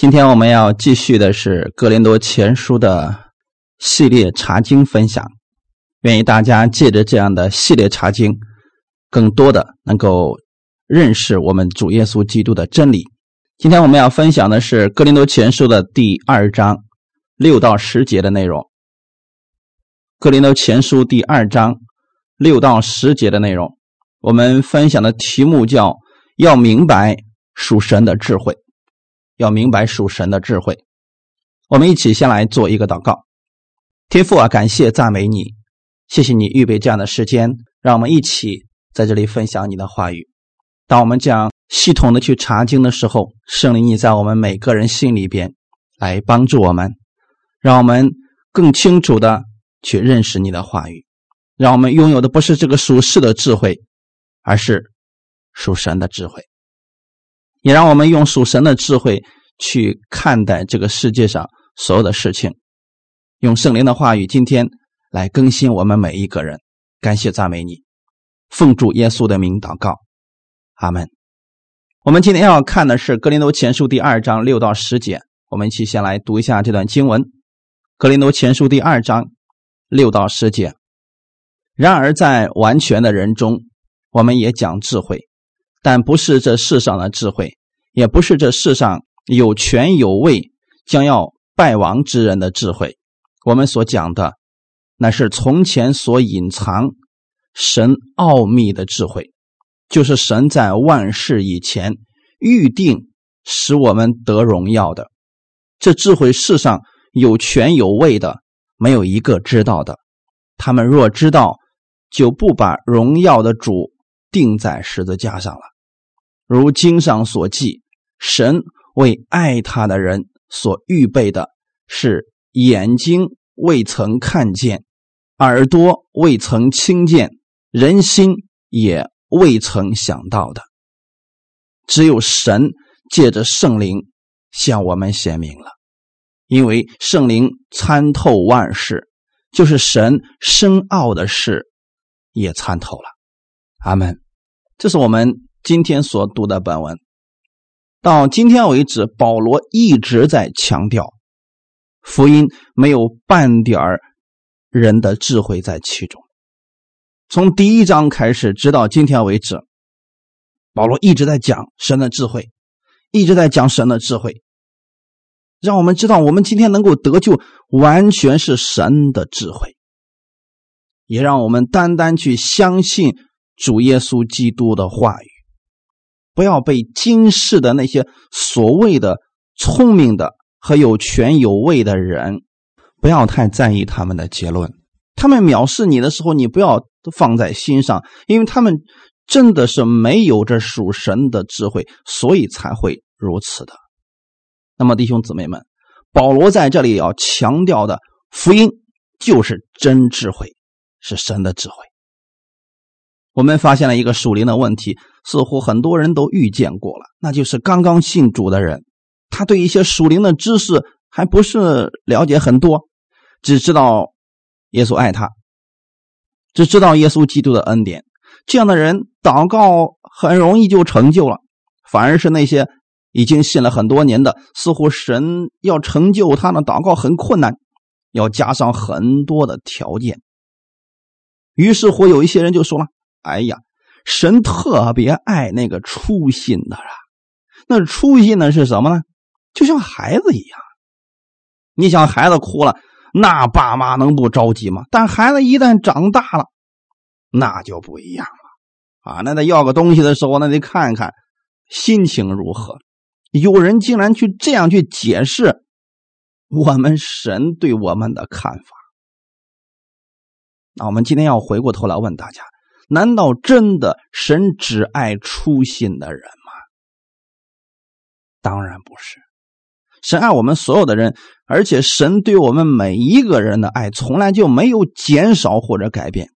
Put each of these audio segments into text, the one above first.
今天我们要继续的是《格林多前书》的系列查经分享，愿意大家借着这样的系列查经，更多的能够认识我们主耶稣基督的真理。今天我们要分享的是《格林多前书》的第二章六到十节的内容，《格林多前书》第二章六到十节的内容，我们分享的题目叫“要明白属神的智慧”。要明白属神的智慧，我们一起先来做一个祷告。天父啊，感谢赞美你，谢谢你预备这样的时间，让我们一起在这里分享你的话语。当我们这样系统的去查经的时候，圣灵你在我们每个人心里边来帮助我们，让我们更清楚的去认识你的话语，让我们拥有的不是这个属世的智慧，而是属神的智慧。也让我们用属神的智慧去看待这个世界上所有的事情，用圣灵的话语，今天来更新我们每一个人。感谢赞美你，奉主耶稣的名祷告，阿门。我们今天要看的是《格林多前书》第二章六到十节，我们一起先来读一下这段经文，《格林多前书》第二章六到十节。然而，在完全的人中，我们也讲智慧。但不是这世上的智慧，也不是这世上有权有位将要败亡之人的智慧。我们所讲的，乃是从前所隐藏神奥秘的智慧，就是神在万事以前预定使我们得荣耀的。这智慧世上有权有位的，没有一个知道的。他们若知道，就不把荣耀的主钉在十字架上了。如经上所记，神为爱他的人所预备的是眼睛未曾看见，耳朵未曾听见，人心也未曾想到的。只有神借着圣灵向我们显明了，因为圣灵参透万事，就是神深奥的事也参透了。阿门。这是我们。今天所读的本文，到今天为止，保罗一直在强调，福音没有半点人的智慧在其中。从第一章开始，直到今天为止，保罗一直在讲神的智慧，一直在讲神的智慧，让我们知道，我们今天能够得救，完全是神的智慧，也让我们单单去相信主耶稣基督的话语。不要被今世的那些所谓的聪明的和有权有位的人，不要太在意他们的结论。他们藐视你的时候，你不要放在心上，因为他们真的是没有这属神的智慧，所以才会如此的。那么，弟兄姊妹们，保罗在这里要强调的福音就是真智慧，是神的智慧。我们发现了一个属灵的问题，似乎很多人都遇见过了，那就是刚刚信主的人，他对一些属灵的知识还不是了解很多，只知道耶稣爱他，只知道耶稣基督的恩典。这样的人祷告很容易就成就了，反而是那些已经信了很多年的，似乎神要成就他的祷告很困难，要加上很多的条件。于是乎，有一些人就说了。哎呀，神特别爱那个粗心的啊！那粗心的是什么呢？就像孩子一样。你想，孩子哭了，那爸妈能不着急吗？但孩子一旦长大了，那就不一样了啊！那得要个东西的时候，那得看看心情如何。有人竟然去这样去解释我们神对我们的看法。那我们今天要回过头来问大家。难道真的神只爱粗心的人吗？当然不是，神爱我们所有的人，而且神对我们每一个人的爱从来就没有减少或者改变。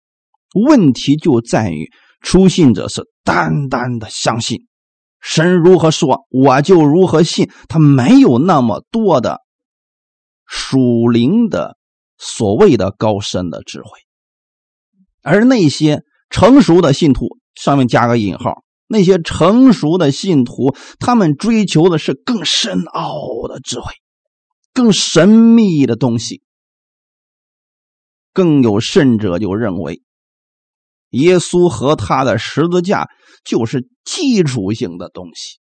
问题就在于初信者是单单的相信神如何说，我就如何信，他没有那么多的属灵的所谓的高深的智慧，而那些。成熟的信徒上面加个引号，那些成熟的信徒，他们追求的是更深奥的智慧，更神秘的东西。更有甚者就认为，耶稣和他的十字架就是基础性的东西，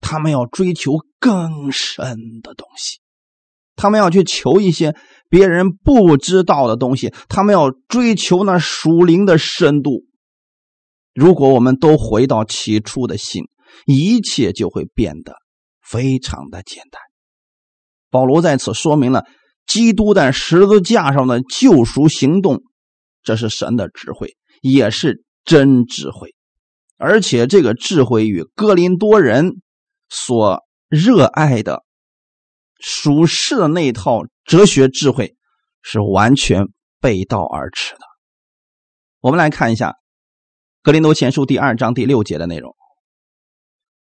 他们要追求更深的东西，他们要去求一些别人不知道的东西，他们要追求那属灵的深度。如果我们都回到起初的心，一切就会变得非常的简单。保罗在此说明了。基督在十字架上的救赎行动，这是神的智慧，也是真智慧，而且这个智慧与哥林多人所热爱的属世的那套哲学智慧是完全背道而驰的。我们来看一下《格林多前书》第二章第六节的内容。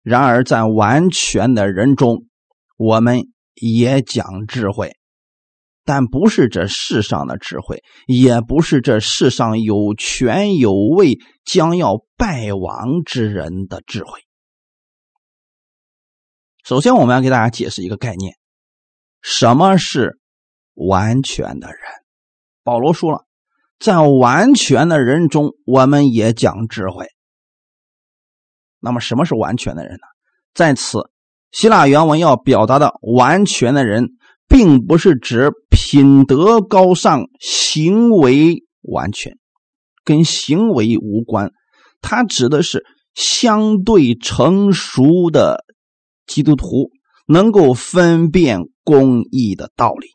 然而，在完全的人中，我们也讲智慧。但不是这世上的智慧，也不是这世上有权有位将要败亡之人的智慧。首先，我们要给大家解释一个概念：什么是完全的人？保罗说了，在完全的人中，我们也讲智慧。那么，什么是完全的人呢？在此，希腊原文要表达的完全的人。并不是指品德高尚、行为完全，跟行为无关。它指的是相对成熟的基督徒能够分辨公义的道理。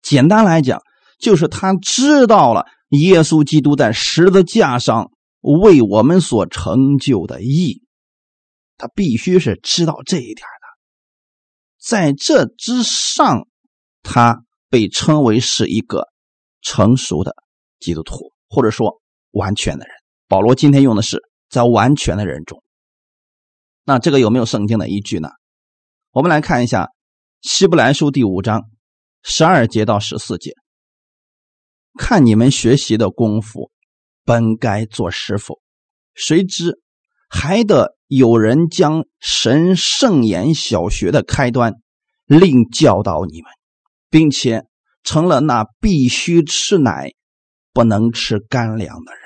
简单来讲，就是他知道了耶稣基督在十字架上为我们所成就的义，他必须是知道这一点的。在这之上，他被称为是一个成熟的基督徒，或者说完全的人。保罗今天用的是在完全的人中。那这个有没有圣经的依据呢？我们来看一下《希伯来书》第五章十二节到十四节。看你们学习的功夫，本该做师傅，谁知还得。有人将神圣言小学的开端另教导你们，并且成了那必须吃奶不能吃干粮的人。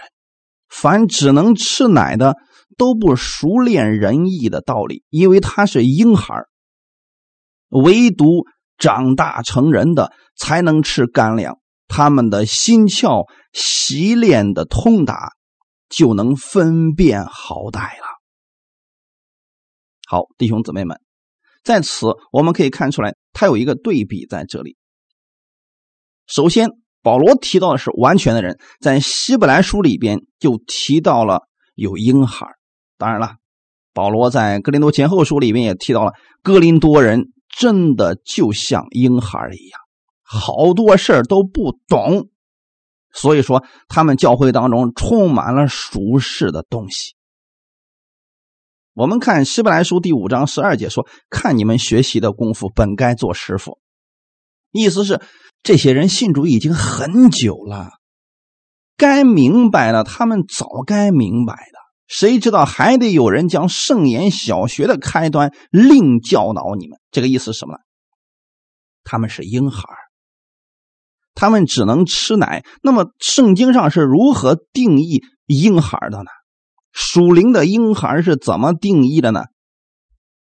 凡只能吃奶的，都不熟练仁义的道理，因为他是婴孩唯独长大成人的，才能吃干粮。他们的心窍习练的通达，就能分辨好歹了。好，弟兄姊妹们，在此我们可以看出来，他有一个对比在这里。首先，保罗提到的是完全的人，在希伯来书里边就提到了有婴孩。当然了，保罗在哥林多前后书里边也提到了，哥林多人真的就像婴孩一样，好多事儿都不懂，所以说他们教会当中充满了俗世的东西。我们看《希伯来书》第五章十二节说：“看你们学习的功夫，本该做师傅。”意思是这些人信主已经很久了，该明白了，他们早该明白的。谁知道还得有人将圣言小学的开端另教导你们？这个意思是什么呢？他们是婴孩，他们只能吃奶。那么圣经上是如何定义婴孩的呢？属灵的婴孩是怎么定义的呢？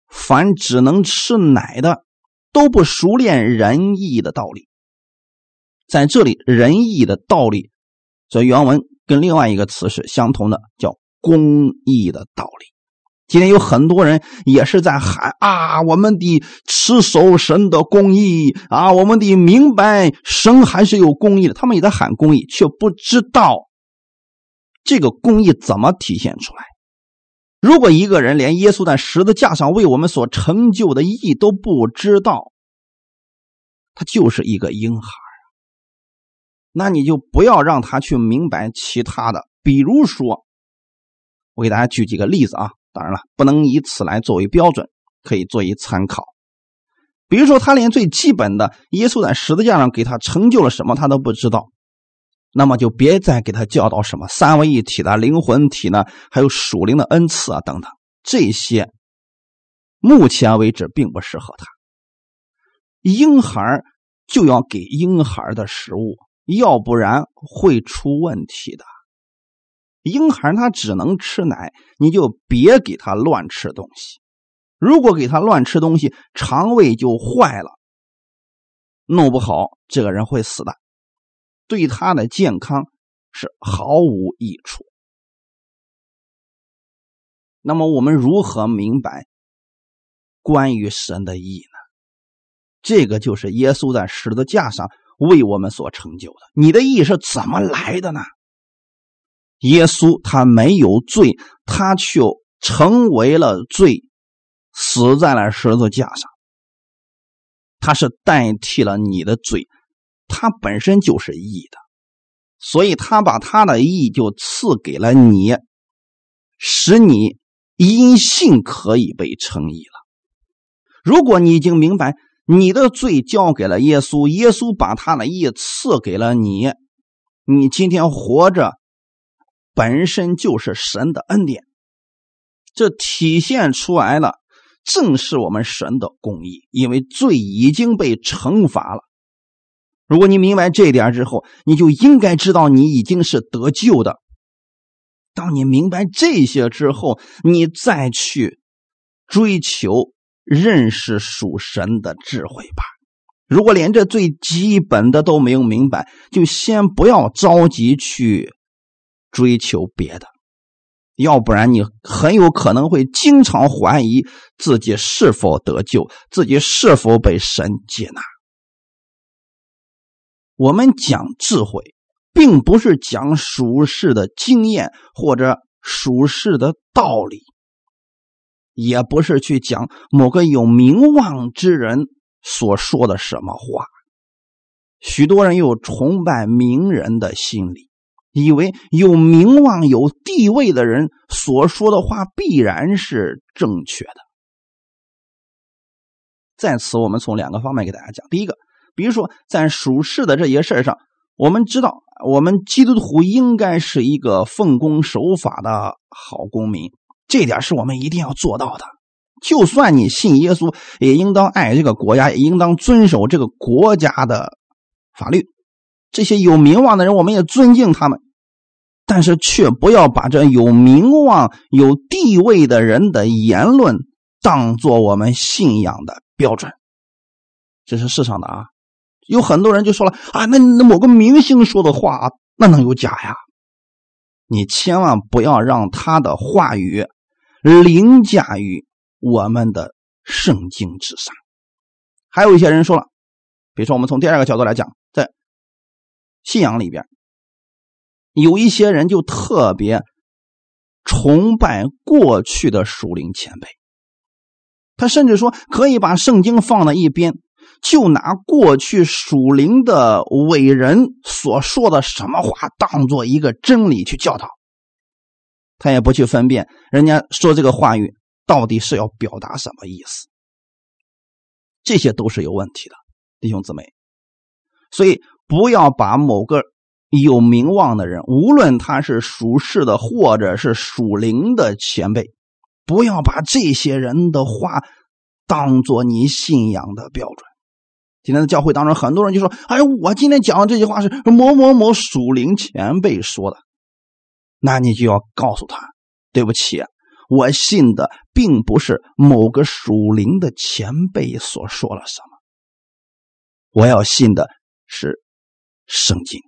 凡只能吃奶的，都不熟练仁义的道理。在这里，仁义的道理，这原文跟另外一个词是相同的，叫公义的道理。今天有很多人也是在喊啊，我们的持守神的公义啊，我们的明白神还是有公义的，他们也在喊公义，却不知道。这个公义怎么体现出来？如果一个人连耶稣在十字架上为我们所成就的义都不知道，他就是一个婴孩那你就不要让他去明白其他的。比如说，我给大家举几个例子啊，当然了，不能以此来作为标准，可以作为参考。比如说，他连最基本的耶稣在十字架上给他成就了什么，他都不知道。那么就别再给他教导什么三位一体的灵魂体呢，还有属灵的恩赐啊等等，这些目前为止并不适合他。婴孩就要给婴孩的食物，要不然会出问题的。婴孩他只能吃奶，你就别给他乱吃东西。如果给他乱吃东西，肠胃就坏了，弄不好这个人会死的，对他的健康是毫无益处。那么我们如何明白关于神的意呢？这个就是耶稣在十字架上为我们所成就的。你的意是怎么来的呢？耶稣他没有罪，他却成为了罪，死在了十字架上。他是代替了你的罪，他本身就是义的，所以他把他的义就赐给了你，使你因信可以被称义了。如果你已经明白你的罪交给了耶稣，耶稣把他的义赐给了你，你今天活着。本身就是神的恩典，这体现出来了，正是我们神的公义。因为罪已经被惩罚了。如果你明白这一点之后，你就应该知道你已经是得救的。当你明白这些之后，你再去追求认识属神的智慧吧。如果连这最基本的都没有明白，就先不要着急去。追求别的，要不然你很有可能会经常怀疑自己是否得救，自己是否被神接纳。我们讲智慧，并不是讲属世的经验或者属世的道理，也不是去讲某个有名望之人所说的什么话。许多人有崇拜名人的心理。以为有名望、有地位的人所说的话必然是正确的。在此，我们从两个方面给大家讲。第一个，比如说在属世的这些事上，我们知道，我们基督徒应该是一个奉公守法的好公民，这点是我们一定要做到的。就算你信耶稣，也应当爱这个国家，也应当遵守这个国家的法律。这些有名望的人，我们也尊敬他们。但是却不要把这有名望、有地位的人的言论当做我们信仰的标准。这是世上的啊，有很多人就说了啊，那那某个明星说的话，那能有假呀？你千万不要让他的话语凌驾于我们的圣经之上。还有一些人说了，比如说我们从第二个角度来讲，在信仰里边。有一些人就特别崇拜过去的属灵前辈，他甚至说可以把圣经放在一边，就拿过去属灵的伟人所说的什么话当做一个真理去教导，他也不去分辨人家说这个话语到底是要表达什么意思，这些都是有问题的，弟兄姊妹，所以不要把某个。有名望的人，无论他是属世的或者是属灵的前辈，不要把这些人的话当做你信仰的标准。今天的教会当中，很多人就说：“哎，我今天讲的这句话是某某某属灵前辈说的。”那你就要告诉他：“对不起，我信的并不是某个属灵的前辈所说了什么，我要信的是圣经。”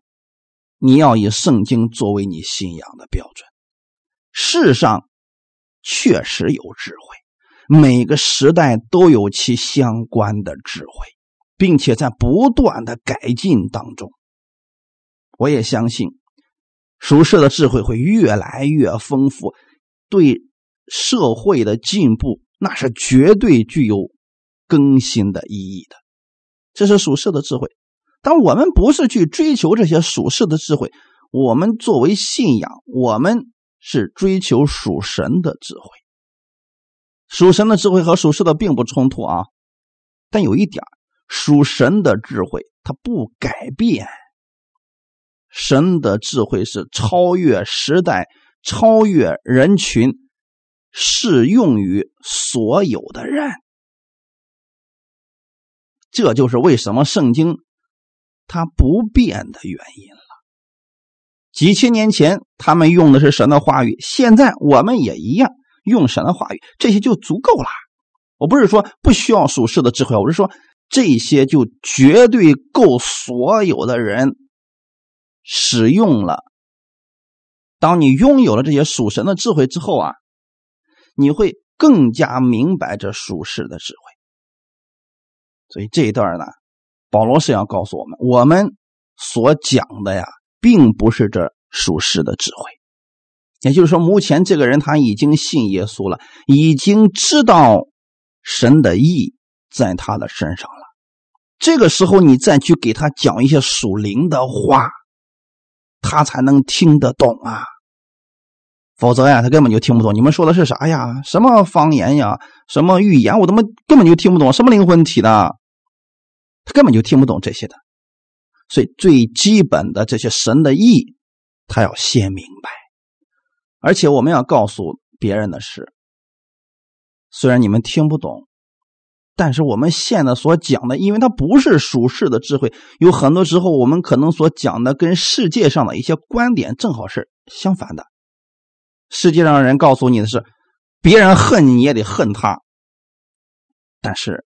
你要以圣经作为你信仰的标准。世上确实有智慧，每个时代都有其相关的智慧，并且在不断的改进当中。我也相信，属世的智慧会越来越丰富，对社会的进步那是绝对具有更新的意义的。这是属世的智慧。但我们不是去追求这些属世的智慧，我们作为信仰，我们是追求属神的智慧。属神的智慧和属世的并不冲突啊，但有一点，属神的智慧它不改变。神的智慧是超越时代、超越人群，适用于所有的人。这就是为什么圣经它不变的原因了。几千年前他们用的是神的话语，现在我们也一样用神的话语，这些就足够了。我不是说不需要属世的智慧，我是说这些就绝对够所有的人使用了。当你拥有了这些属神的智慧之后啊，你会更加明白这属世的智慧。所以这一段呢，保罗是要告诉我们，我们所讲的呀，并不是这属世的智慧。也就是说，目前这个人他已经信耶稣了，已经知道神的意在他的身上了。这个时候，你再去给他讲一些属灵的话，他才能听得懂啊。否则呀，他根本就听不懂你们说的是啥呀？什么方言呀？什么预言？我他妈根本就听不懂。什么灵魂体的？他根本就听不懂这些的，所以最基本的这些神的意义，他要先明白。而且我们要告诉别人的是，虽然你们听不懂，但是我们现在所讲的，因为它不是属世的智慧，有很多时候我们可能所讲的跟世界上的一些观点正好是相反的。世界上人告诉你的是，别人恨你，你也得恨他，但是。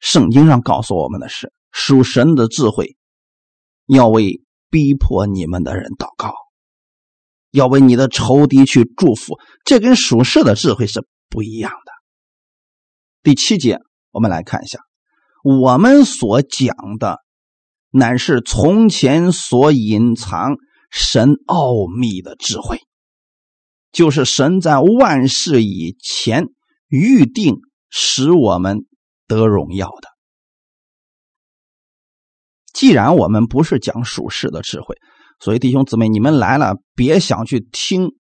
圣经上告诉我们的是，属神的智慧，要为逼迫你们的人祷告，要为你的仇敌去祝福，这跟属世的智慧是不一样的。第七节，我们来看一下，我们所讲的，乃是从前所隐藏神奥秘的智慧，就是神在万事以前预定，使我们。得荣耀的。既然我们不是讲属世的智慧，所以弟兄姊妹，你们来了，别想去听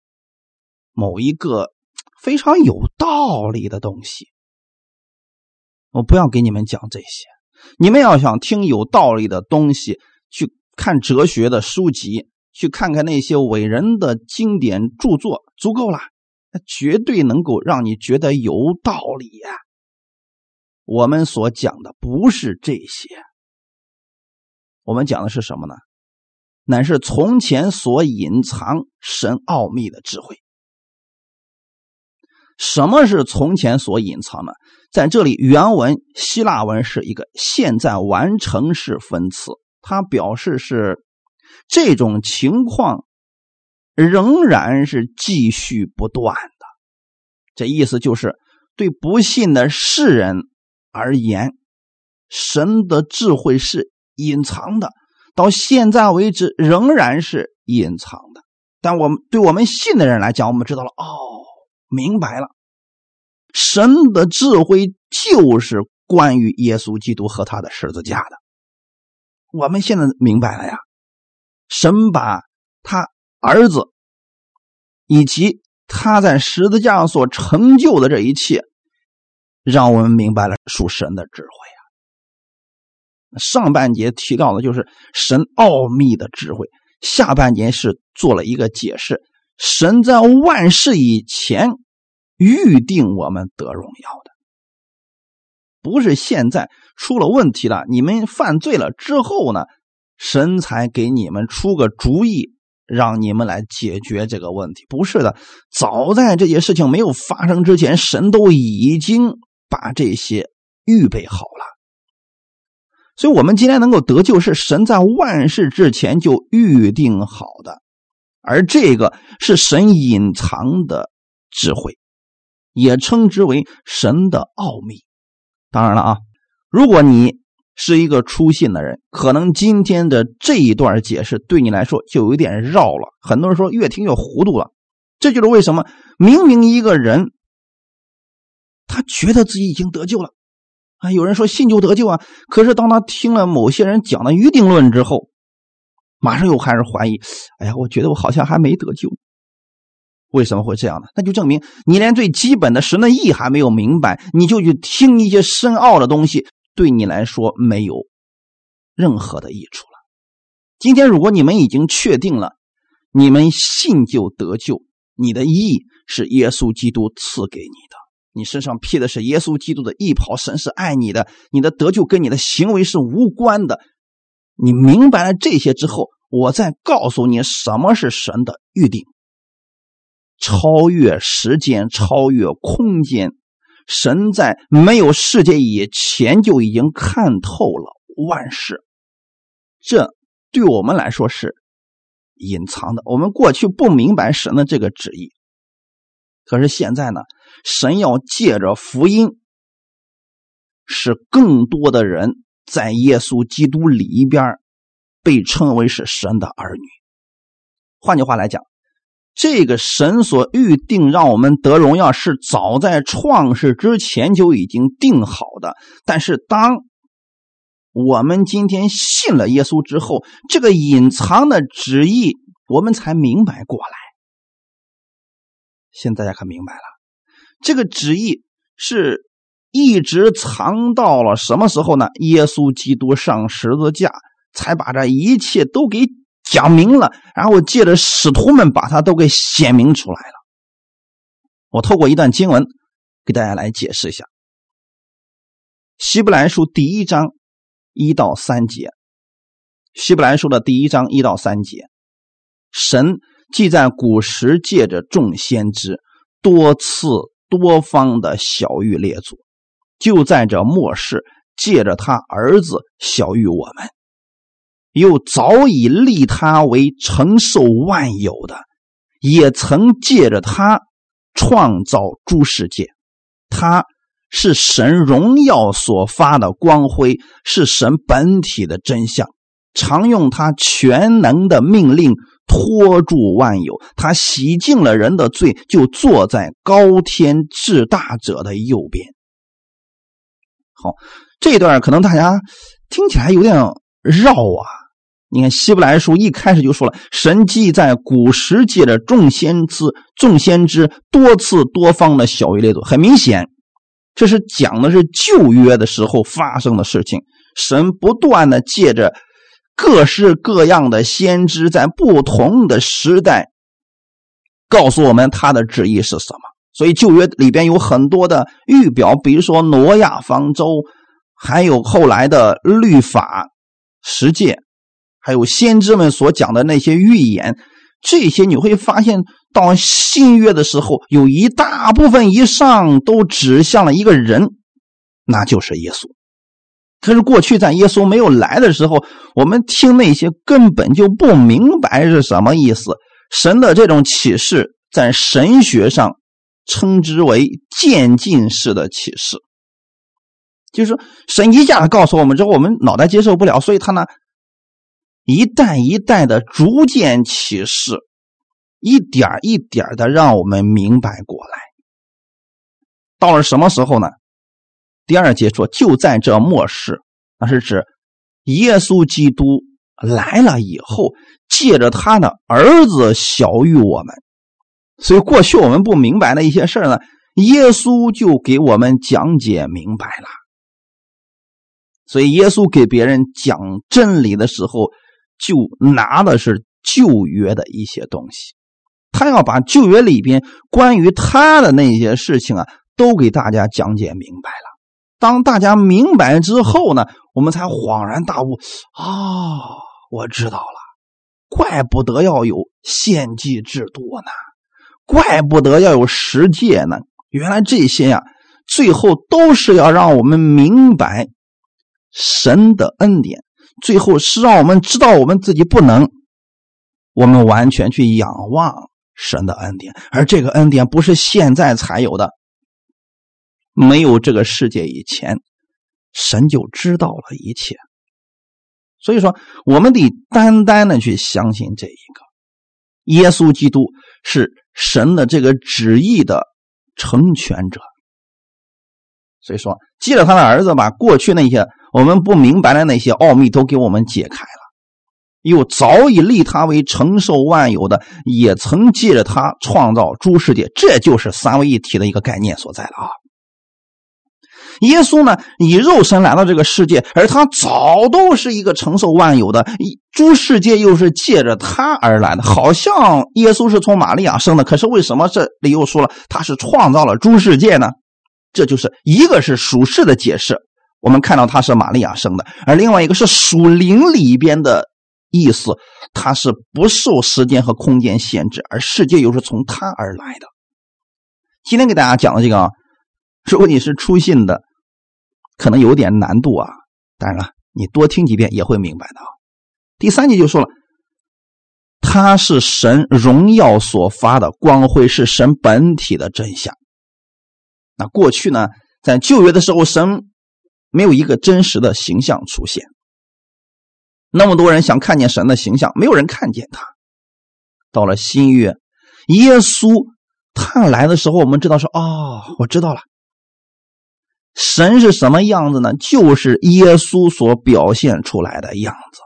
某一个非常有道理的东西。我不要给你们讲这些。你们要想听有道理的东西，去看哲学的书籍，去看看那些伟人的经典著作，足够了。那绝对能够让你觉得有道理呀。我们所讲的不是这些，我们讲的是什么呢？乃是从前所隐藏神奥秘的智慧。什么是从前所隐藏的？在这里，原文希腊文是一个现在完成式分词，它表示是这种情况仍然是继续不断的。这意思就是对不信的世人。而言，神的智慧是隐藏的，到现在为止仍然是隐藏的。但我们对我们信的人来讲，我们知道了，哦，明白了，神的智慧就是关于耶稣基督和他的十字架的。我们现在明白了呀，神把他儿子以及他在十字架上所成就的这一切。让我们明白了属神的智慧啊！上半节提到的就是神奥秘的智慧，下半节是做了一个解释：神在万事以前预定我们得荣耀的，不是现在出了问题了，你们犯罪了之后呢，神才给你们出个主意，让你们来解决这个问题。不是的，早在这些事情没有发生之前，神都已经。把这些预备好了，所以，我们今天能够得救，是神在万事之前就预定好的，而这个是神隐藏的智慧，也称之为神的奥秘。当然了啊，如果你是一个初信的人，可能今天的这一段解释对你来说就有点绕了。很多人说越听越糊涂了，这就是为什么明明一个人。他觉得自己已经得救了，啊，有人说信就得救啊，可是当他听了某些人讲的预定论之后，马上又开始怀疑，哎呀，我觉得我好像还没得救，为什么会这样呢？那就证明你连最基本的神的意还没有明白，你就去听一些深奥的东西，对你来说没有任何的益处了。今天如果你们已经确定了，你们信就得救，你的义是耶稣基督赐给你的，你身上披的是耶稣基督的义袍，神是爱你的，你的得救跟你的行为是无关的。你明白了这些之后，我再告诉你什么是神的预定，超越时间，超越空间。神在没有世界以前就已经看透了万事，这对我们来说是隐藏的。我们过去不明白神的这个旨意，可是现在呢，神要借着福音，使更多的人。在耶稣基督里边，被称为是神的儿女。换句话来讲，这个神所预定让我们得荣耀，是早在创世之前就已经定好的。但是，当我们今天信了耶稣之后，这个隐藏的旨意，我们才明白过来。现在大家可明白了，这个旨意是。一直藏到了什么时候呢？耶稣基督上十字架，才把这一切都给讲明了，然后借着使徒们把它都给显明出来了。我透过一段经文给大家来解释一下，《希伯来书》第一章一到三节，《希伯来书》的第一章一到三节，神既在古时借着众先知多次多方的小玉列祖。就在这末世，借着他儿子小玉我们，又早已立他为承受万有的，也曾借着他创造诸世界。他是神荣耀所发的光辉，是神本体的真相，常用他全能的命令托住万有。他洗净了人的罪，就坐在高天至大者的右边。好，这段可能大家听起来有点绕啊。你看《希伯来书》一开始就说了，神既在古时借着众先知、众先知多次多方的小于列祖，很明显，这是讲的是旧约的时候发生的事情。神不断的借着各式各样的先知，在不同的时代，告诉我们他的旨意是什么。所以旧约里边有很多的预表，比如说挪亚方舟，还有后来的律法、十诫，还有先知们所讲的那些预言，这些你会发现，到新约的时候，有一大部分以上都指向了一个人，那就是耶稣。可是过去在耶稣没有来的时候，我们听那些根本就不明白是什么意思。神的这种启示在神学上。称之为渐进式的启示，就是神一下子告诉我们之后，我们脑袋接受不了，所以他呢一代一代的逐渐启示，一点一点的让我们明白过来。到了什么时候呢？第二节说，就在这末世，那是指耶稣基督来了以后，借着他的儿子小于我们。所以，过去我们不明白的一些事呢，耶稣就给我们讲解明白了。所以，耶稣给别人讲真理的时候，就拿的是旧约的一些东西，他要把旧约里边关于他的那些事情啊，都给大家讲解明白了。当大家明白之后呢，我们才恍然大悟啊，我知道了，怪不得要有献祭制度呢。怪不得要有十诫呢！原来这些呀，最后都是要让我们明白神的恩典，最后是让我们知道我们自己不能，我们完全去仰望神的恩典，而这个恩典不是现在才有的，没有这个世界以前，神就知道了一切。所以说，我们得单单的去相信这一个耶稣基督是。神的这个旨意的成全者，所以说，借着他的儿子，把过去那些我们不明白的那些奥秘都给我们解开了，又早已立他为承受万有的，也曾借着他创造诸世界，这就是三位一体的一个概念所在了啊。耶稣呢，以肉身来到这个世界，而他早都是一个承受万有的，诸世界又是借着他而来的。好像耶稣是从玛利亚生的，可是为什么这里又说了他是创造了诸世界呢？这就是一个是属世的解释，我们看到他是玛利亚生的，而另外一个是属灵里边的意思，他是不受时间和空间限制，而世界又是从他而来的。今天给大家讲的这个啊。如果你是初信的，可能有点难度啊。当然了，你多听几遍也会明白的。第三节就说了，他是神荣耀所发的光辉，是神本体的真相。那过去呢，在旧约的时候，神没有一个真实的形象出现，那么多人想看见神的形象，没有人看见他。到了新约，耶稣他来的时候，我们知道说，哦，我知道了。神是什么样子呢？就是耶稣所表现出来的样子，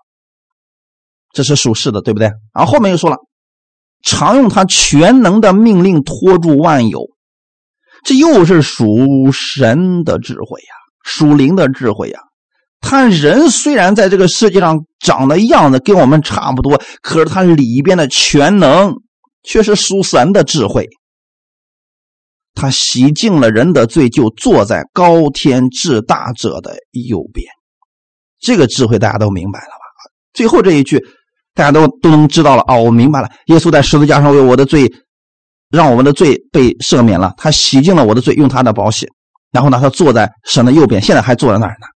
这是属实的，对不对？然后后面又说了，常用他全能的命令托住万有，这又是属神的智慧呀，属灵的智慧呀。他人虽然在这个世界上长的样子跟我们差不多，可是他里边的全能却是属神的智慧。他洗净了人的罪，就坐在高天至大者的右边。这个智慧大家都明白了吧？最后这一句，大家都都能知道了啊！我明白了，耶稣在十字架上为我的罪，让我们的罪被赦免了。他洗净了我的罪，用他的宝血。然后呢，他坐在神的右边，现在还坐在那儿呢。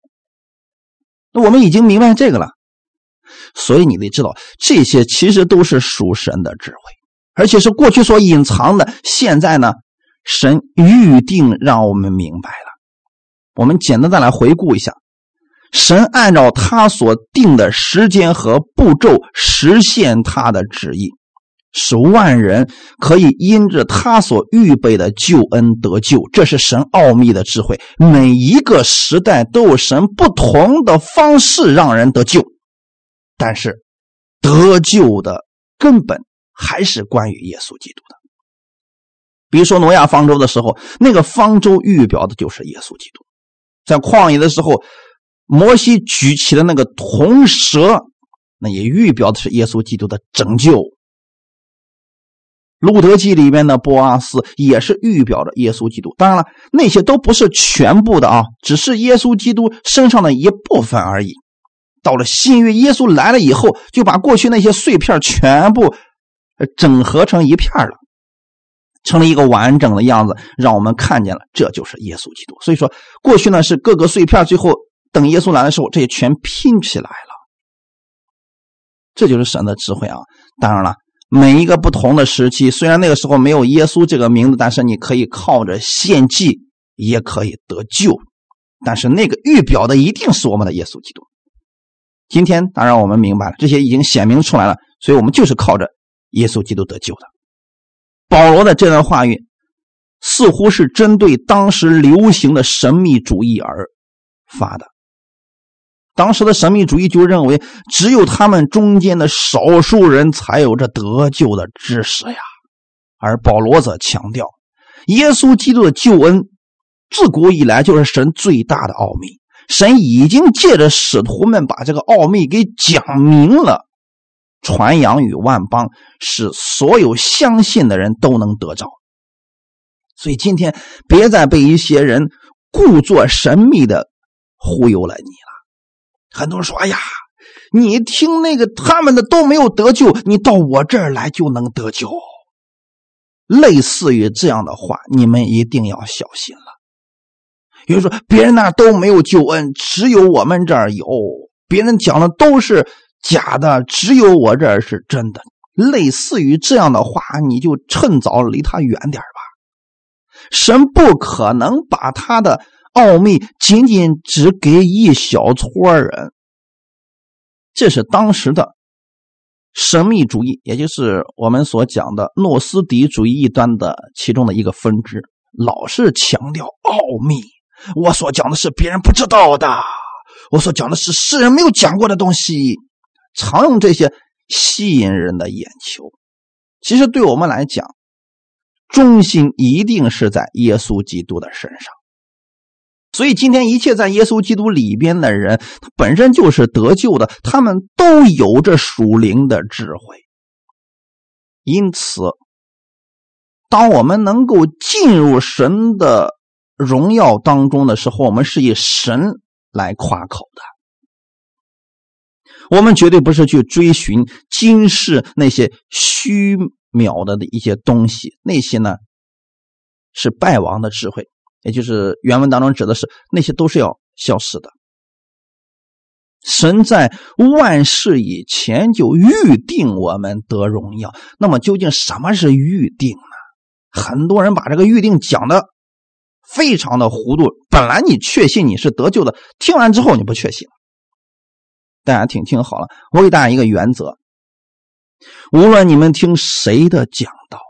那我们已经明白这个了，所以你得知道，这些其实都是属神的智慧，而且是过去所隐藏的。现在呢？神预定让我们明白了。我们简单的来回顾一下，神按照他所定的时间和步骤实现他的旨意，使万人可以因着他所预备的救恩得救。这是神奥秘的智慧。每一个时代都有神不同的方式让人得救，但是得救的根本还是关于耶稣基督的。比如说挪亚方舟的时候，那个方舟预表的就是耶稣基督；在旷野的时候，摩西举起的那个铜蛇，那也预表的是耶稣基督的拯救。路德记里面的波阿斯也是预表着耶稣基督。当然了，那些都不是全部的啊，只是耶稣基督身上的一部分而已。到了新约，耶稣来了以后，就把过去那些碎片全部整合成一片了。成了一个完整的样子，让我们看见了，这就是耶稣基督。所以说，过去呢是各个碎片，最后等耶稣来的时候，这些全拼起来了。这就是神的智慧啊！当然了，每一个不同的时期，虽然那个时候没有耶稣这个名字，但是你可以靠着献祭也可以得救。但是那个预表的一定是我们的耶稣基督。今天当然我们明白了，这些已经显明出来了，所以我们就是靠着耶稣基督得救的。保罗的这段话语，似乎是针对当时流行的神秘主义而发的。当时的神秘主义就认为，只有他们中间的少数人才有着得救的知识呀。而保罗则强调，耶稣基督的救恩自古以来就是神最大的奥秘，神已经借着使徒们把这个奥秘给讲明了。传扬与万邦，使所有相信的人都能得着。所以今天别再被一些人故作神秘的忽悠了你了。很多人说：“哎呀，你听那个他们的都没有得救，你到我这儿来就能得救。”类似于这样的话，你们一定要小心了。有人说别人那都没有救恩，只有我们这儿有。别人讲的都是。假的，只有我这儿是真的。类似于这样的话，你就趁早离他远点吧。神不可能把他的奥秘仅仅只给一小撮人。这是当时的神秘主义，也就是我们所讲的诺斯底主义一端的其中的一个分支，老是强调奥秘。我所讲的是别人不知道的，我所讲的是世人没有讲过的东西。常用这些吸引人的眼球，其实对我们来讲，中心一定是在耶稣基督的身上。所以今天一切在耶稣基督里边的人，他本身就是得救的，他们都有着属灵的智慧。因此，当我们能够进入神的荣耀当中的时候，我们是以神来夸口的。我们绝对不是去追寻今世那些虚渺的的一些东西，那些呢是败亡的智慧。也就是原文当中指的是那些都是要消失的。神在万事以前就预定我们得荣耀。那么究竟什么是预定呢？很多人把这个预定讲的非常的糊涂。本来你确信你是得救的，听完之后你不确信。大家听听好了，我给大家一个原则：无论你们听谁的讲道。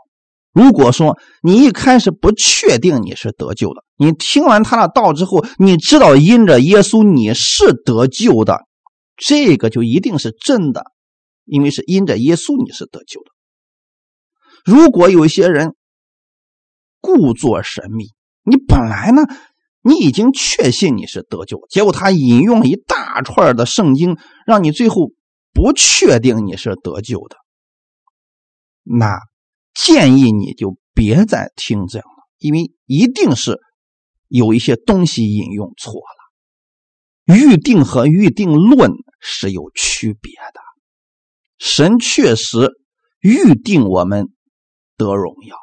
如果说你一开始不确定你是得救的，你听完他的道之后，你知道因着耶稣你是得救的，这个就一定是真的，因为是因着耶稣你是得救的。如果有一些人故作神秘，你本来呢你已经确信你是得救，结果他引用一大串的圣经，让你最后不确定你是得救的，那。建议你就别再听这样的，因为一定是有一些东西引用错了。预定和预定论是有区别的。神确实预定我们得荣耀，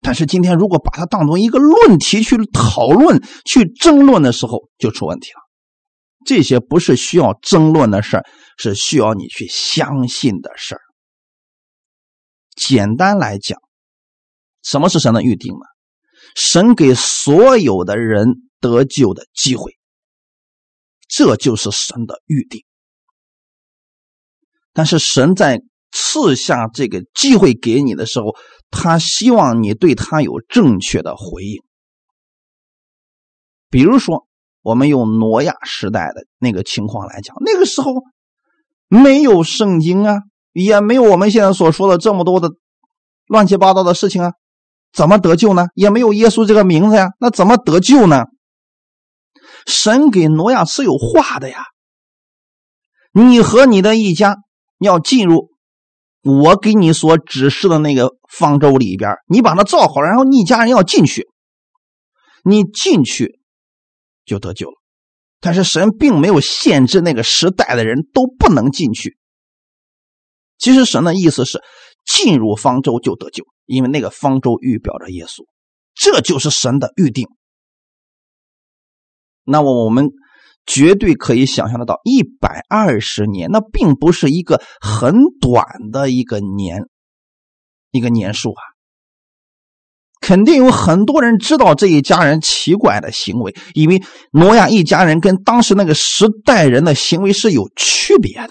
但是今天如果把它当做一个论题去讨论、去争论的时候，就出问题了。这些不是需要争论的事儿，是需要你去相信的事儿。简单来讲，什么是神的预定呢？神给所有的人得救的机会，这就是神的预定。但是神在赐下这个机会给你的时候，他希望你对他有正确的回应。比如说，我们用挪亚时代的那个情况来讲，那个时候没有圣经啊。也没有我们现在所说的这么多的乱七八糟的事情啊，怎么得救呢？也没有耶稣这个名字呀，那怎么得救呢？神给挪亚是有话的呀，你和你的一家要进入我给你所指示的那个方舟里边，你把它造好，然后你一家人要进去，你进去就得救了。但是神并没有限制那个时代的人都不能进去。其实神的意思是，进入方舟就得救，因为那个方舟预表着耶稣，这就是神的预定。那么我们绝对可以想象得到，一百二十年，那并不是一个很短的一个年，一个年数啊。肯定有很多人知道这一家人奇怪的行为，因为挪亚一家人跟当时那个时代人的行为是有区别的。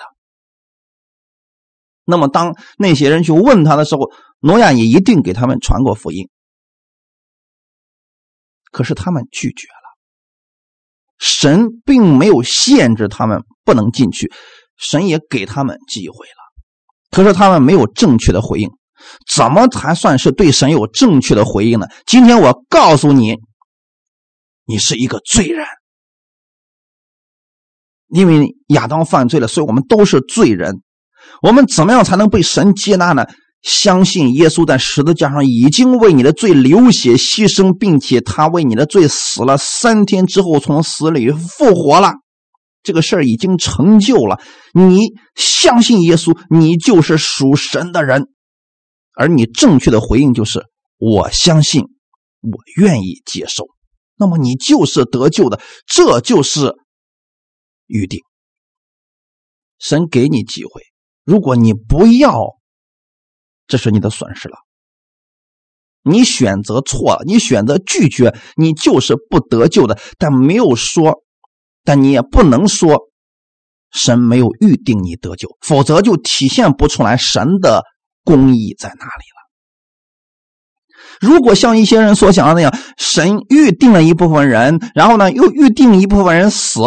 那么，当那些人去问他的时候，挪亚也一定给他们传过福音。可是他们拒绝了，神并没有限制他们不能进去，神也给他们机会了。可是他们没有正确的回应，怎么才算是对神有正确的回应呢？今天我告诉你，你是一个罪人，因为亚当犯罪了，所以我们都是罪人。我们怎么样才能被神接纳呢？相信耶稣在十字架上已经为你的罪流血牺牲，并且他为你的罪死了三天之后从死里复活了，这个事儿已经成就了。你相信耶稣，你就是属神的人，而你正确的回应就是我相信，我愿意接受，那么你就是得救的，这就是预定。神给你机会。如果你不要，这是你的损失了。你选择错了，你选择拒绝，你就是不得救的。但没有说，但你也不能说，神没有预定你得救，否则就体现不出来神的公义在哪里了。如果像一些人所讲的那样，神预定了一部分人，然后呢又预定一部分人死，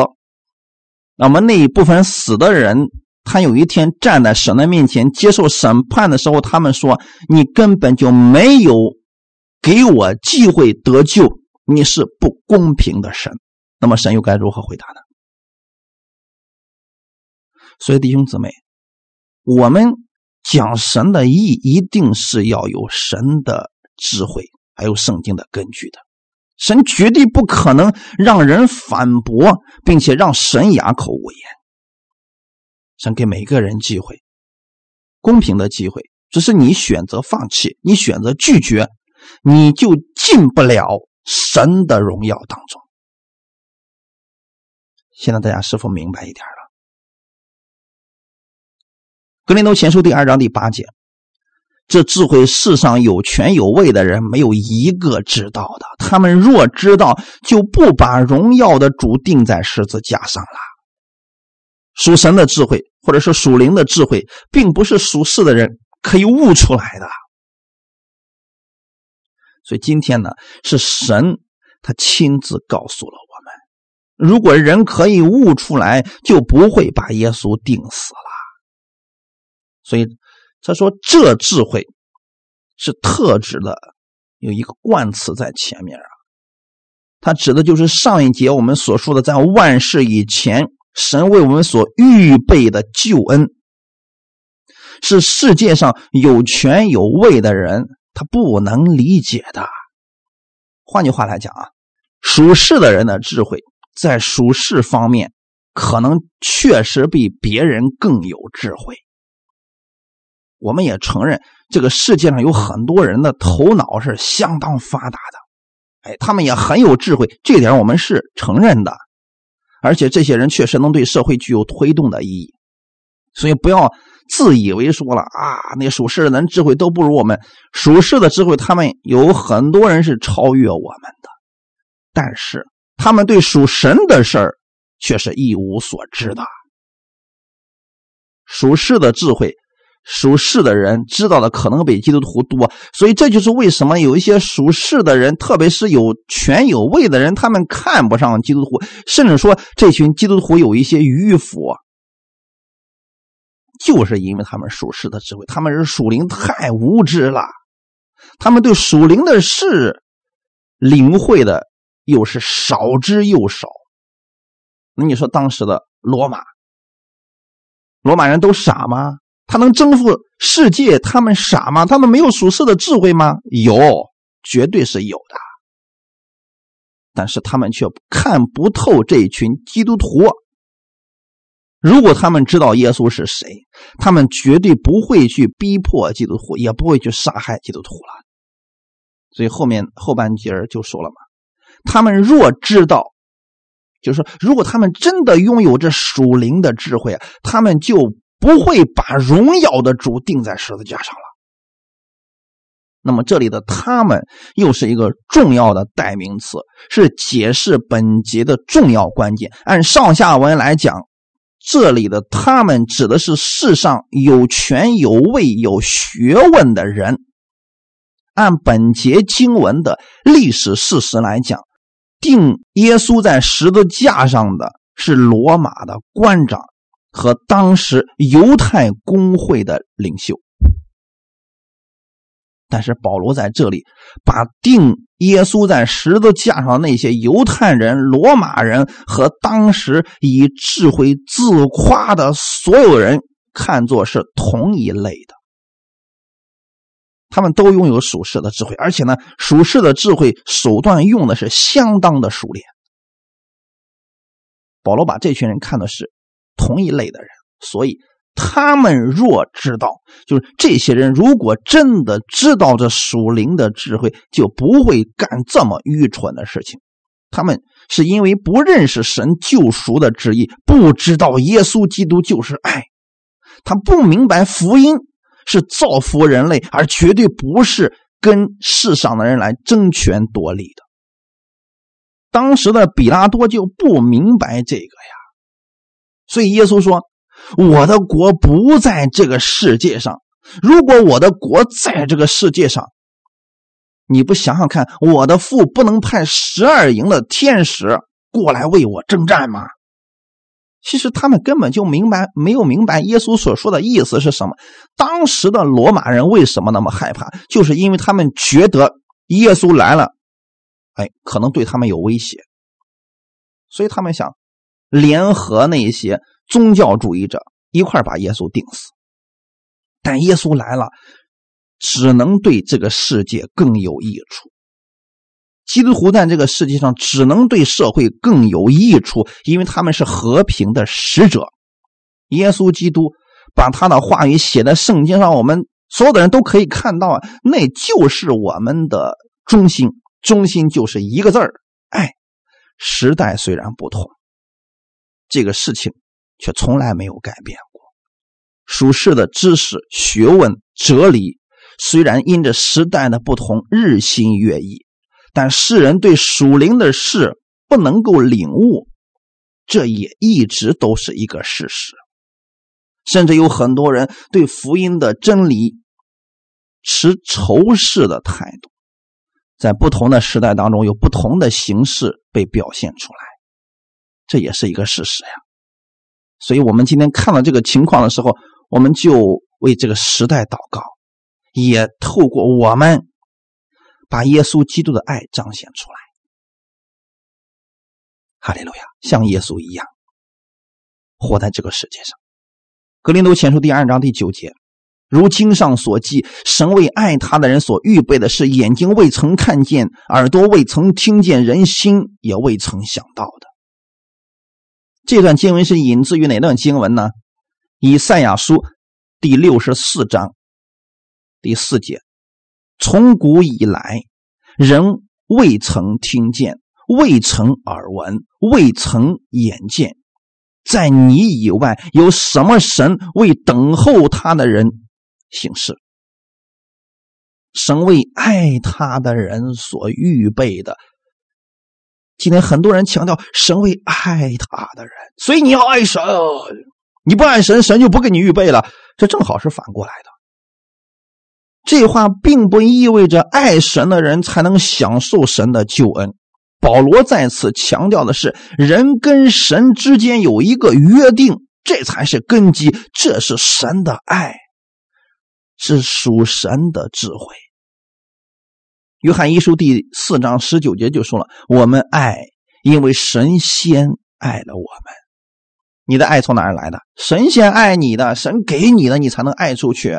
那么那一部分死的人。他有一天站在神的面前接受审判的时候，他们说：“你根本就没有给我机会得救，你是不公平的神。”那么神又该如何回答呢？所以弟兄姊妹，我们讲神的意，一定是要有神的智慧，还有圣经的根据的。神绝对不可能让人反驳，并且让神哑口无言。神给每个人机会，公平的机会，只是你选择放弃，你选择拒绝，你就进不了神的荣耀当中。现在大家是否明白一点了？格林多前书第二章第八节。这智慧世上有权有位的人没有一个知道的，他们若知道，就不把荣耀的主钉在十字架上了。属神的智慧，或者是属灵的智慧，并不是属世的人可以悟出来的。所以今天呢，是神他亲自告诉了我们：如果人可以悟出来，就不会把耶稣钉死了。所以。他说：“这智慧是特指的，有一个冠词在前面啊。它指的就是上一节我们所说的，在万事以前，神为我们所预备的救恩，是世界上有权有位的人他不能理解的。换句话来讲啊，属世的人的智慧，在属世方面，可能确实比别人更有智慧。”我们也承认，这个世界上有很多人的头脑是相当发达的，哎，他们也很有智慧，这点我们是承认的。而且这些人确实能对社会具有推动的意义，所以不要自以为说了啊，那属世的人智慧都不如我们，属世的智慧他们有很多人是超越我们的，但是他们对属神的事儿却是一无所知的，属世的智慧。属世的人知道的可能比基督徒多，所以这就是为什么有一些属世的人，特别是有权有位的人，他们看不上基督徒，甚至说这群基督徒有一些迂腐，就是因为他们属世的智慧，他们是属灵太无知了，他们对属灵的事领会的又是少之又少。那你说当时的罗马，罗马人都傻吗？他能征服世界？他们傻吗？他们没有属世的智慧吗？有，绝对是有的。但是他们却看不透这群基督徒。如果他们知道耶稣是谁，他们绝对不会去逼迫基督徒，也不会去杀害基督徒了。所以后面后半截就说了嘛：他们若知道，就是说，如果他们真的拥有这属灵的智慧，他们就。不会把荣耀的主钉在十字架上了。那么这里的他们又是一个重要的代名词，是解释本节的重要关键。按上下文来讲，这里的他们指的是世上有权有位有学问的人。按本节经文的历史事实来讲，钉耶稣在十字架上的是罗马的官长。和当时犹太公会的领袖，但是保罗在这里把定耶稣在十字架上那些犹太人、罗马人和当时以智慧自夸的所有人看作是同一类的，他们都拥有属世的智慧，而且呢，属世的智慧手段用的是相当的熟练。保罗把这群人看的是。同一类的人，所以他们若知道，就是这些人如果真的知道这属灵的智慧，就不会干这么愚蠢的事情。他们是因为不认识神救赎的旨意，不知道耶稣基督就是爱，他不明白福音是造福人类，而绝对不是跟世上的人来争权夺利的。当时的比拉多就不明白这个呀。所以耶稣说：“我的国不在这个世界上。如果我的国在这个世界上，你不想想看，我的父不能派十二营的天使过来为我征战吗？”其实他们根本就明白没有明白耶稣所说的意思是什么。当时的罗马人为什么那么害怕？就是因为他们觉得耶稣来了，哎，可能对他们有威胁。所以他们想联合那些宗教主义者一块把耶稣钉死。但耶稣来了，只能对这个世界更有益处。基督徒在这个世界上只能对社会更有益处，因为他们是和平的使者。耶稣基督把他的话语写在圣经上，我们所有的人都可以看到啊，那就是我们的中心。中心就是一个字儿，爱。时代虽然不同，这个事情却从来没有改变过。属世的知识、学问、哲理，虽然因着时代的不同日新月异，但世人对属灵的事不能够领悟，这也一直都是一个事实。甚至有很多人对福音的真理持仇视的态度，在不同的时代当中，有不同的形式被表现出来，这也是一个事实呀。所以，我们今天看到这个情况的时候，我们就为这个时代祷告，也透过我们把耶稣基督的爱彰显出来。哈利路亚，像耶稣一样活在这个世界上。格林都前书第二章第九节，如经上所记，神为爱他的人所预备的是眼睛未曾看见，耳朵未曾听见，人心也未曾想到的。这段经文是引自于哪段经文呢？以赛亚书第六十四章第四节：从古以来，人未曾听见，未曾耳闻，未曾眼见。在你以外，有什么神为等候他的人行事？神为爱他的人所预备的。今天很多人强调神为爱他的人，所以你要爱神。你不爱神，神就不给你预备了。这正好是反过来的。这话并不意味着爱神的人才能享受神的救恩。保罗在此强调的是，人跟神之间有一个约定，这才是根基，这是神的爱，是属神的智慧。约翰一书第四章十九节就说了：“我们爱，因为神仙爱了我们。”你的爱从哪儿来的？神仙爱你的，神给你的，你才能爱出去。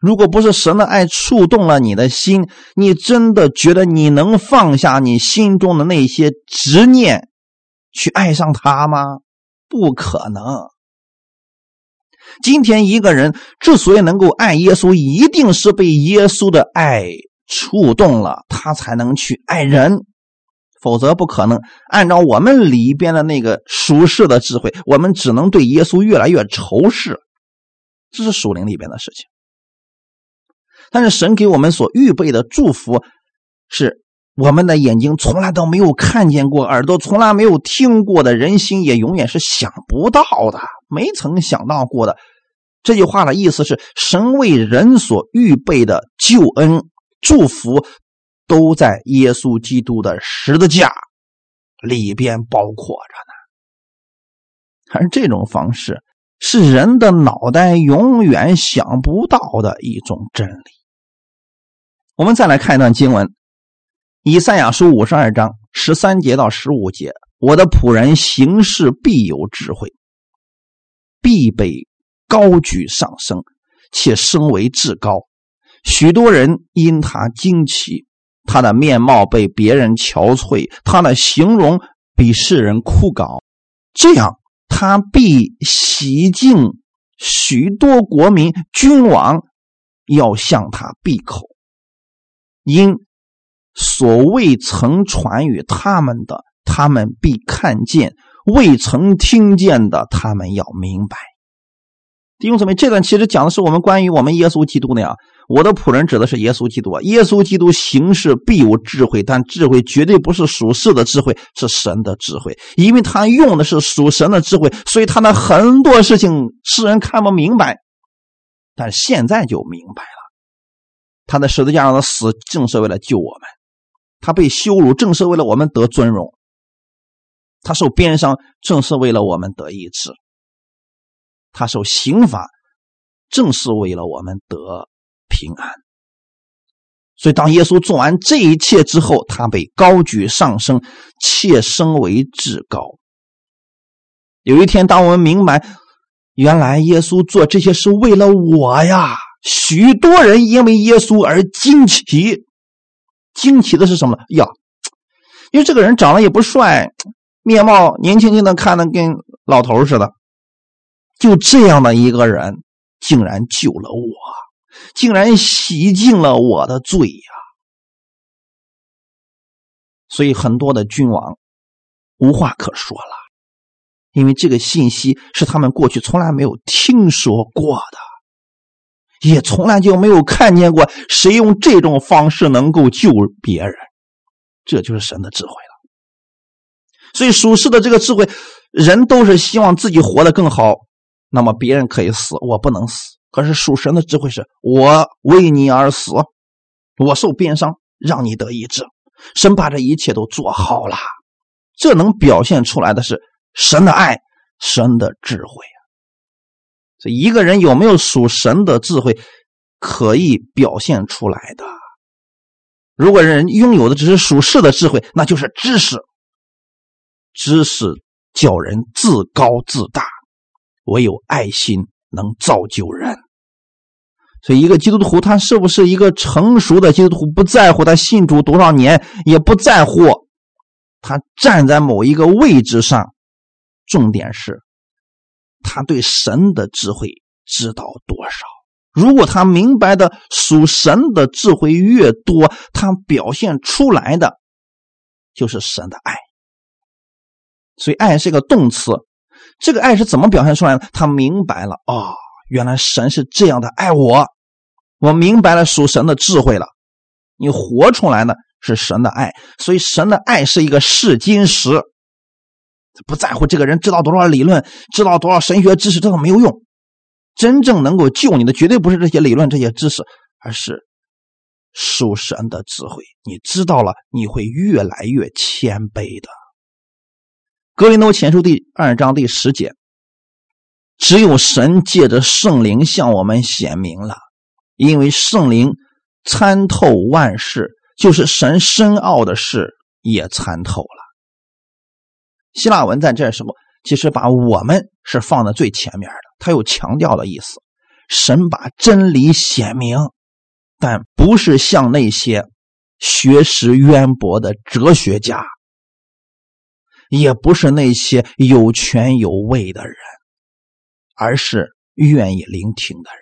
如果不是神的爱触动了你的心，你真的觉得你能放下你心中的那些执念，去爱上他吗？不可能。今天一个人之所以能够爱耶稣，一定是被耶稣的爱触动了，他才能去爱人，否则不可能。按照我们里边的那个属世的智慧，我们只能对耶稣越来越仇视，这是属灵里边的事情。但是神给我们所预备的祝福，是我们的眼睛从来都没有看见过，耳朵从来没有听过的，人心也永远是想不到的，没曾想到过的。这句话的意思是，神为人所预备的救恩、祝福，都在耶稣基督的十字架里边包括着呢。而这种方式是人的脑袋永远想不到的一种真理。我们再来看一段经文，《以赛亚书》五十二章十三节到十五节：“我的仆人行事必有智慧，必被高举上升，且升为至高。许多人因他惊奇，他的面貌被别人憔悴，他的形容比世人枯槁。这样，他必洗净许多国民，君王要向他闭口。”因所未曾传与他们的，他们必看见；未曾听见的，他们要明白。弟兄姊妹，这段其实讲的是我们关于我们耶稣基督的呀。我的仆人指的是耶稣基督啊。耶稣基督行事必有智慧，但智慧绝对不是属世的智慧，是神的智慧。因为他用的是属神的智慧，所以他的很多事情世人看不明白，但现在就明白了。他的十字架上的死，正是为了救我们；他被羞辱，正是为了我们得尊荣；他受鞭伤，正是为了我们得医治；他受刑罚，正是为了我们得平安。所以，当耶稣做完这一切之后，他被高举上升，切升为至高。有一天，当我们明白，原来耶稣做这些是为了我呀，许多人因为耶稣而惊奇。惊奇的是什么呀？因为这个人长得也不帅，面貌年轻轻的，看的跟老头似的。就这样的一个人，竟然救了我。竟然洗净了我的罪呀！所以很多的君王无话可说了，因为这个信息是他们过去从来没有听说过的，也从来就没有看见过谁用这种方式能够救别人。这就是神的智慧了。所以属世的这个智慧，人都是希望自己活得更好，那么别人可以死，我不能死。可是属神的智慧是：我为你而死，我受鞭伤，让你得医治。神把这一切都做好了，这能表现出来的是神的爱，神的智慧啊。这一个人有没有属神的智慧，可以表现出来的。如果人拥有的只是属世的智慧，那就是知识，知识叫人自高自大，唯有爱心。能造就人，所以一个基督徒他是不是一个成熟的基督徒，不在乎他信主多少年，也不在乎他站在某一个位置上，重点是他对神的智慧知道多少。如果他明白的属神的智慧越多，他表现出来的就是神的爱。所以，爱是一个动词。这个爱是怎么表现出来的？他明白了啊，原来神是这样的爱我，我明白了属神的智慧了。你活出来的是神的爱，所以神的爱是一个试金石，不在乎这个人知道多少理论，知道多少神学知识，这都没有用。真正能够救你的，绝对不是这些理论、这些知识，而是属神的智慧。你知道了，你会越来越谦卑的。格林多前书第二章第十节，只有神借着圣灵向我们显明了，因为圣灵参透万事，就是神深奥的事也参透了。希腊文在这时候其实把我们是放在最前面的，他有强调的意思。神把真理显明，但不是像那些学识渊博的哲学家。也不是那些有权有位的人，而是愿意聆听的人。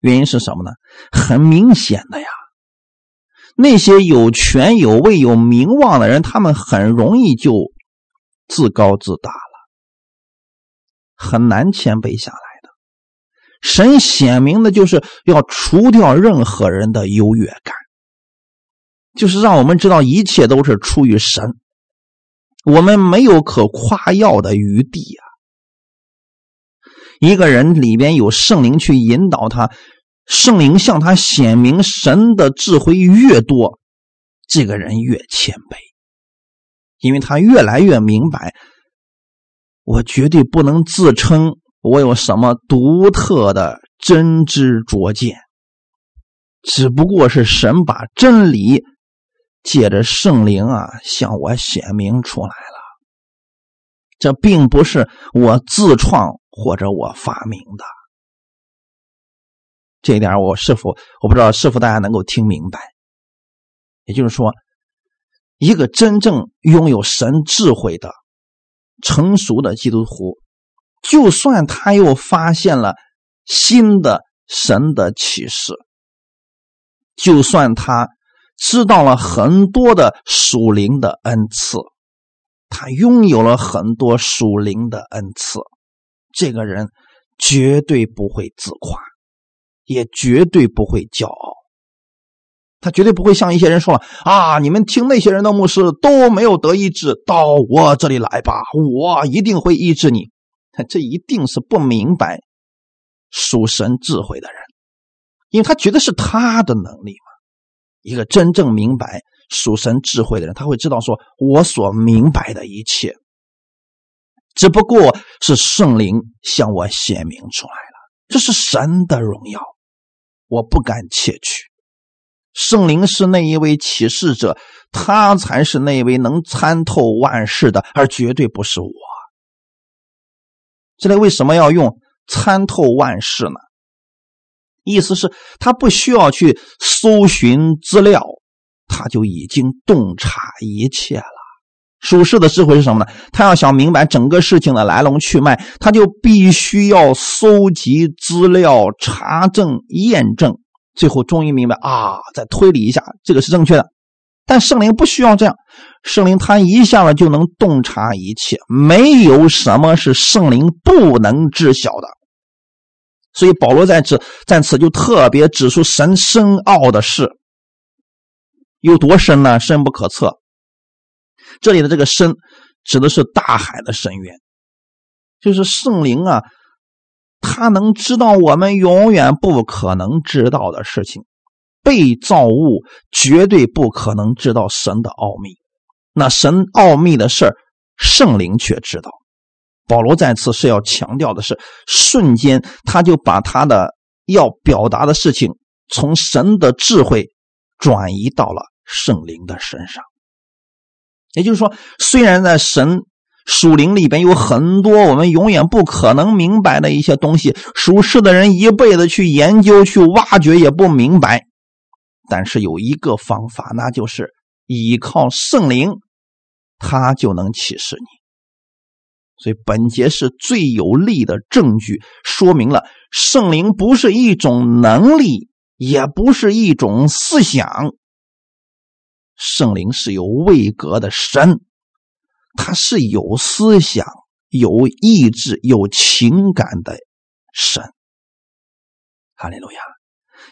原因是什么呢？很明显的呀，那些有权有位有名望的人，他们很容易就自高自大了，很难谦卑下来的。神显明的就是要除掉任何人的优越感，就是让我们知道一切都是出于神。我们没有可夸耀的余地啊！一个人里边有圣灵去引导他，圣灵向他显明神的智慧越多，这个人越谦卑，因为他越来越明白，我绝对不能自称我有什么独特的真知灼见，只不过是神把真理。借着圣灵啊，向我显明出来了。这并不是我自创或者我发明的。这一点，我是否我不知道是否大家能够听明白？也就是说，一个真正拥有神智慧的成熟的基督徒，就算他又发现了新的神的启示，就算他。知道了很多的属灵的恩赐，他拥有了很多属灵的恩赐。这个人绝对不会自夸，也绝对不会骄傲。他绝对不会像一些人说了啊，你们听那些人的牧师都没有得医治，到我这里来吧，我一定会医治你。这一定是不明白属神智慧的人，因为他觉得是他的能力嘛。一个真正明白属神智慧的人，他会知道说：“我所明白的一切，只不过是圣灵向我显明出来了。这是神的荣耀，我不敢窃取。圣灵是那一位启示者，他才是那位能参透万事的，而绝对不是我。这里为什么要用参透万事呢？意思是，他不需要去搜寻资料，他就已经洞察一切了。属世的智慧是什么呢？他要想明白整个事情的来龙去脉，他就必须要搜集资料、查证、验证，最后终于明白啊，再推理一下，这个是正确的。但圣灵不需要这样，圣灵他一下子就能洞察一切，没有什么是圣灵不能知晓的。所以保罗在此在此就特别指出神深奥的事有多深呢？深不可测。这里的这个深指的是大海的深渊，就是圣灵啊，他能知道我们永远不可能知道的事情。被造物绝对不可能知道神的奥秘，那神奥秘的事圣灵却知道。保罗在此是要强调的是，瞬间他就把他的要表达的事情从神的智慧转移到了圣灵的身上。也就是说，虽然在神属灵里边有很多我们永远不可能明白的一些东西，属世的人一辈子去研究、去挖掘也不明白，但是有一个方法，那就是依靠圣灵，他就能启示你。所以本节是最有力的证据，说明了圣灵不是一种能力，也不是一种思想。圣灵是有位格的神，他是有思想、有意志、有情感的神。哈利路亚！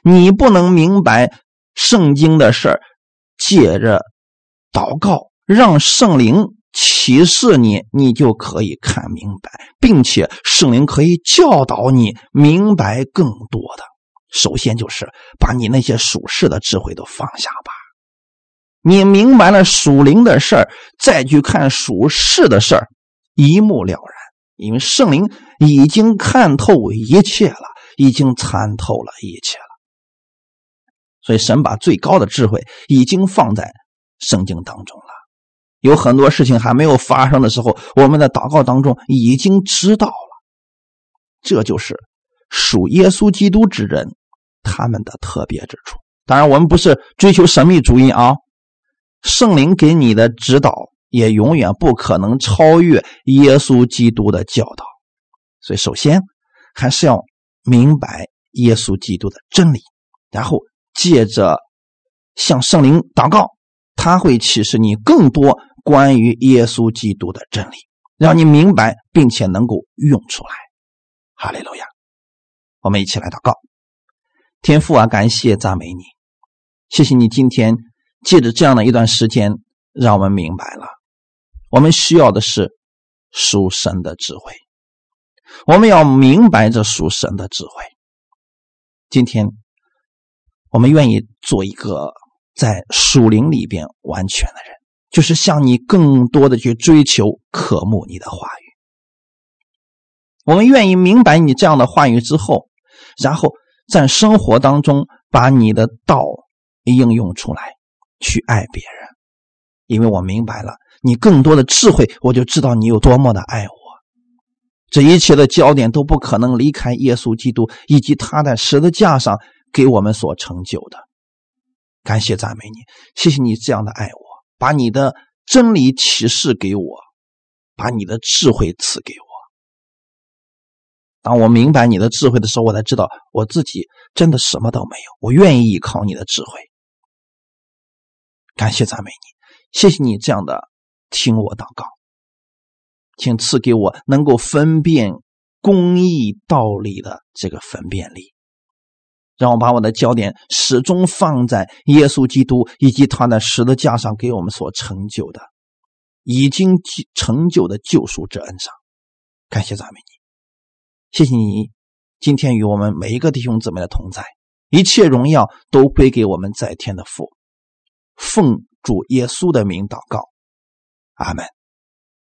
你不能明白圣经的事，借着祷告让圣灵。启示你，你就可以看明白，并且圣灵可以教导你明白更多的。首先就是把你那些属世的智慧都放下吧。你明白了属灵的事儿，再去看属世的事儿，一目了然。因为圣灵已经看透一切了，已经参透了一切了。所以神把最高的智慧已经放在圣经当中了。有很多事情还没有发生的时候，我们在祷告当中已经知道了。这就是属耶稣基督之人他们的特别之处。当然，我们不是追求神秘主义啊，圣灵给你的指导也永远不可能超越耶稣基督的教导。所以，首先还是要明白耶稣基督的真理，然后借着向圣灵祷告，他会启示你更多。关于耶稣基督的真理，让你明白并且能够用出来。哈利路亚！我们一起来祷告。天父啊，感谢赞美你，谢谢你今天借着这样的一段时间，让我们明白了，我们需要的是属神的智慧。我们要明白这属神的智慧。今天我们愿意做一个在属灵里边完全的人。就是向你更多的去追求、渴慕你的话语。我们愿意明白你这样的话语之后，然后在生活当中把你的道应用出来，去爱别人。因为我明白了你更多的智慧，我就知道你有多么的爱我。这一切的焦点都不可能离开耶稣基督以及他在十字架上给我们所成就的。感谢赞美你，谢谢你这样的爱我。把你的真理启示给我，把你的智慧赐给我。当我明白你的智慧的时候，我才知道我自己真的什么都没有。我愿意依靠你的智慧。感谢赞美你，谢谢你这样的听我祷告，请赐给我能够分辨公义道理的这个分辨力。让我把我的焦点始终放在耶稣基督以及他的十字架上给我们所成就的、已经成就的救赎之恩上。感谢赞美你，谢谢你今天与我们每一个弟兄姊妹的同在，一切荣耀都归给我们在天的父。奉主耶稣的名祷告，阿门。